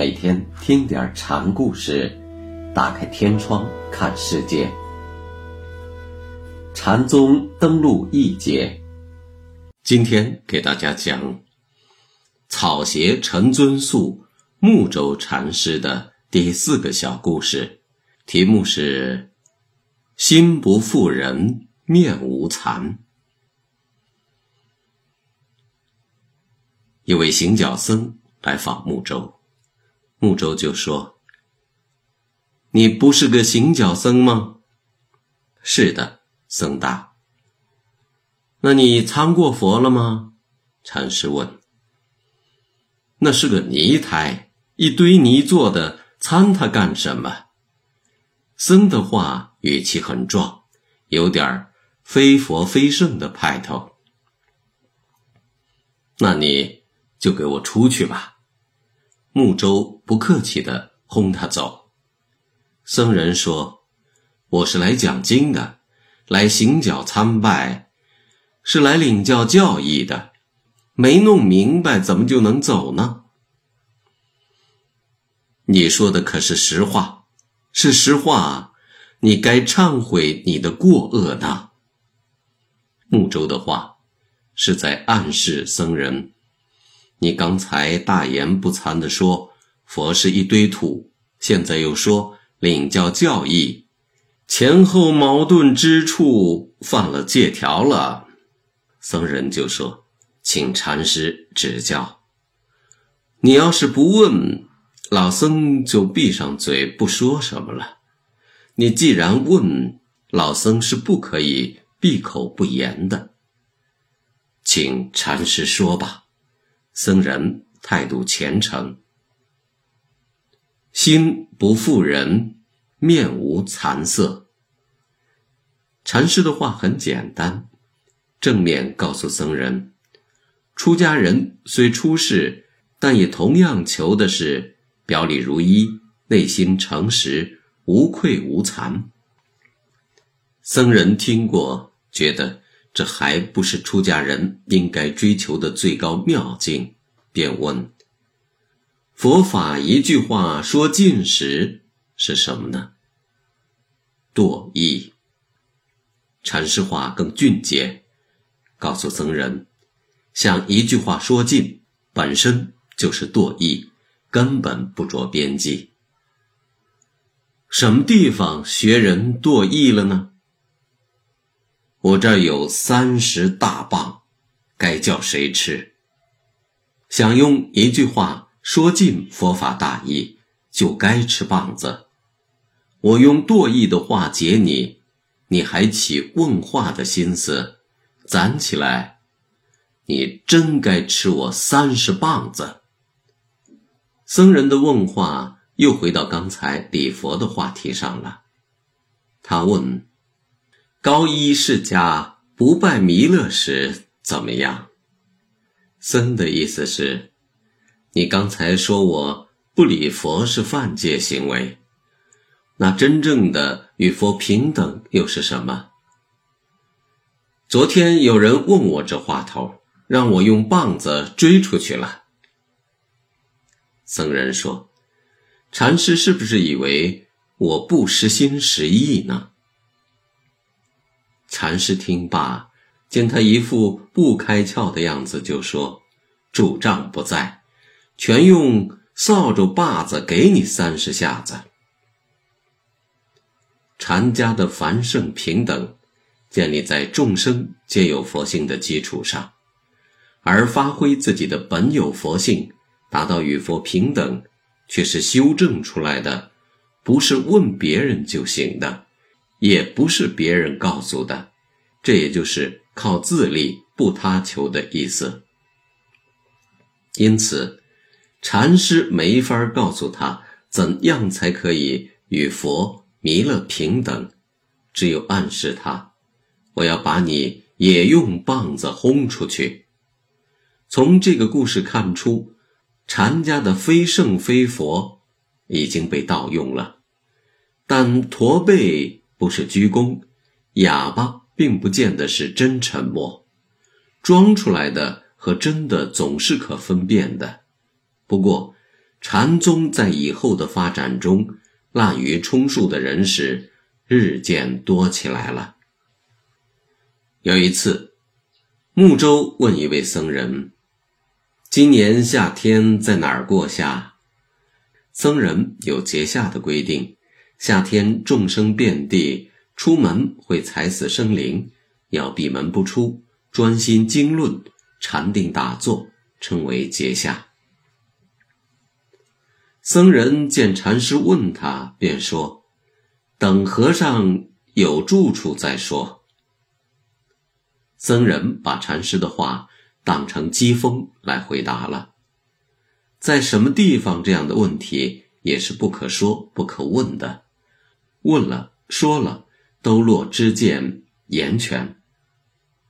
每天听点禅故事，打开天窗看世界。禅宗登陆一节，今天给大家讲草鞋陈尊宿木舟禅师的第四个小故事，题目是“心不负人，面无残”。一位行脚僧来访木舟。木舟就说：“你不是个行脚僧吗？”“是的。”僧答。“那你参过佛了吗？”禅师问。“那是个泥胎，一堆泥做的，参它干什么？”僧的话语气很壮，有点非佛非圣的派头。“那你就给我出去吧。”木舟不客气地轰他走。僧人说：“我是来讲经的，来行脚参拜，是来领教教义的。没弄明白，怎么就能走呢？”你说的可是实话，是实话。你该忏悔你的过恶的。木舟的话，是在暗示僧人。你刚才大言不惭地说佛是一堆土，现在又说领教教义，前后矛盾之处，犯了戒条了。僧人就说：“请禅师指教。你要是不问，老僧就闭上嘴不说什么了。你既然问，老僧是不可以闭口不言的。请禅师说吧。”僧人态度虔诚，心不负人，面无惭色。禅师的话很简单，正面告诉僧人：出家人虽出世，但也同样求的是表里如一，内心诚实，无愧无惭。僧人听过，觉得。这还不是出家人应该追求的最高妙境，便问：“佛法一句话说尽时是什么呢？”堕意。禅师话更俊洁，告诉僧人：“想一句话说尽，本身就是堕意，根本不着边际。什么地方学人堕意了呢？”我这儿有三十大棒，该叫谁吃？想用一句话说尽佛法大义，就该吃棒子。我用堕意的话解你，你还起问话的心思，攒起来，你真该吃我三十棒子。僧人的问话又回到刚才礼佛的话题上了，他问。高一世家不拜弥勒时怎么样？僧的意思是，你刚才说我不礼佛是犯戒行为，那真正的与佛平等又是什么？昨天有人问我这话头，让我用棒子追出去了。僧人说：“禅师是不是以为我不实心实意呢？”禅师听罢，见他一副不开窍的样子，就说：“主杖不在，全用扫帚把子给你三十下子。”禅家的繁盛平等，建立在众生皆有佛性的基础上，而发挥自己的本有佛性，达到与佛平等，却是修正出来的，不是问别人就行的。也不是别人告诉的，这也就是靠自力不他求的意思。因此，禅师没法告诉他怎样才可以与佛弥勒平等，只有暗示他：我要把你也用棒子轰出去。从这个故事看出，禅家的非圣非佛已经被盗用了，但驼背。不是鞠躬，哑巴并不见得是真沉默，装出来的和真的总是可分辨的。不过，禅宗在以后的发展中，滥竽充数的人时日渐多起来了。有一次，木舟问一位僧人：“今年夏天在哪儿过夏？”僧人有节下的规定，夏天众生遍地，出门会踩死生灵，要闭门不出，专心经论、禅定打坐，称为节下。僧人见禅师问他，便说：“等和尚有住处再说。”僧人把禅师的话当成讥讽来回答了。在什么地方这样的问题也是不可说、不可问的，问了、说了都落知见言权。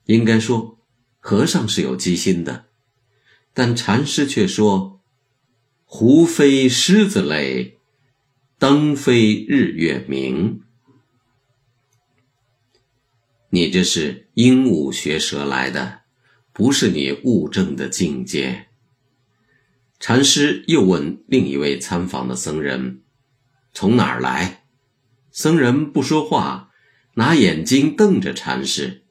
应该说，和尚是有机心的，但禅师却说。狐非狮子类，灯非日月明。你这是鹦鹉学舌来的，不是你悟证的境界。禅师又问另一位参访的僧人：“从哪儿来？”僧人不说话，拿眼睛瞪着禅师。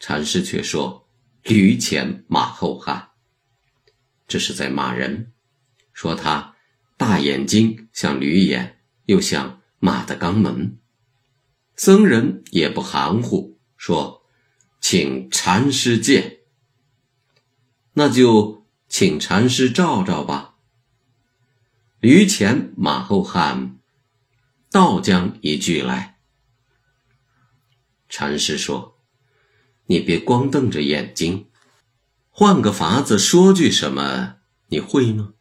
禅师却说：“驴前马后汉。”这是在骂人。说他大眼睛像驴眼，又像马的肛门。僧人也不含糊，说：“请禅师见。”那就请禅师照照吧。驴前马后汉，倒将一句来。禅师说：“你别光瞪着眼睛，换个法子说句什么，你会吗？”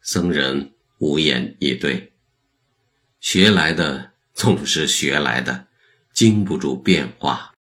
僧人无言以对。学来的总是学来的，经不住变化。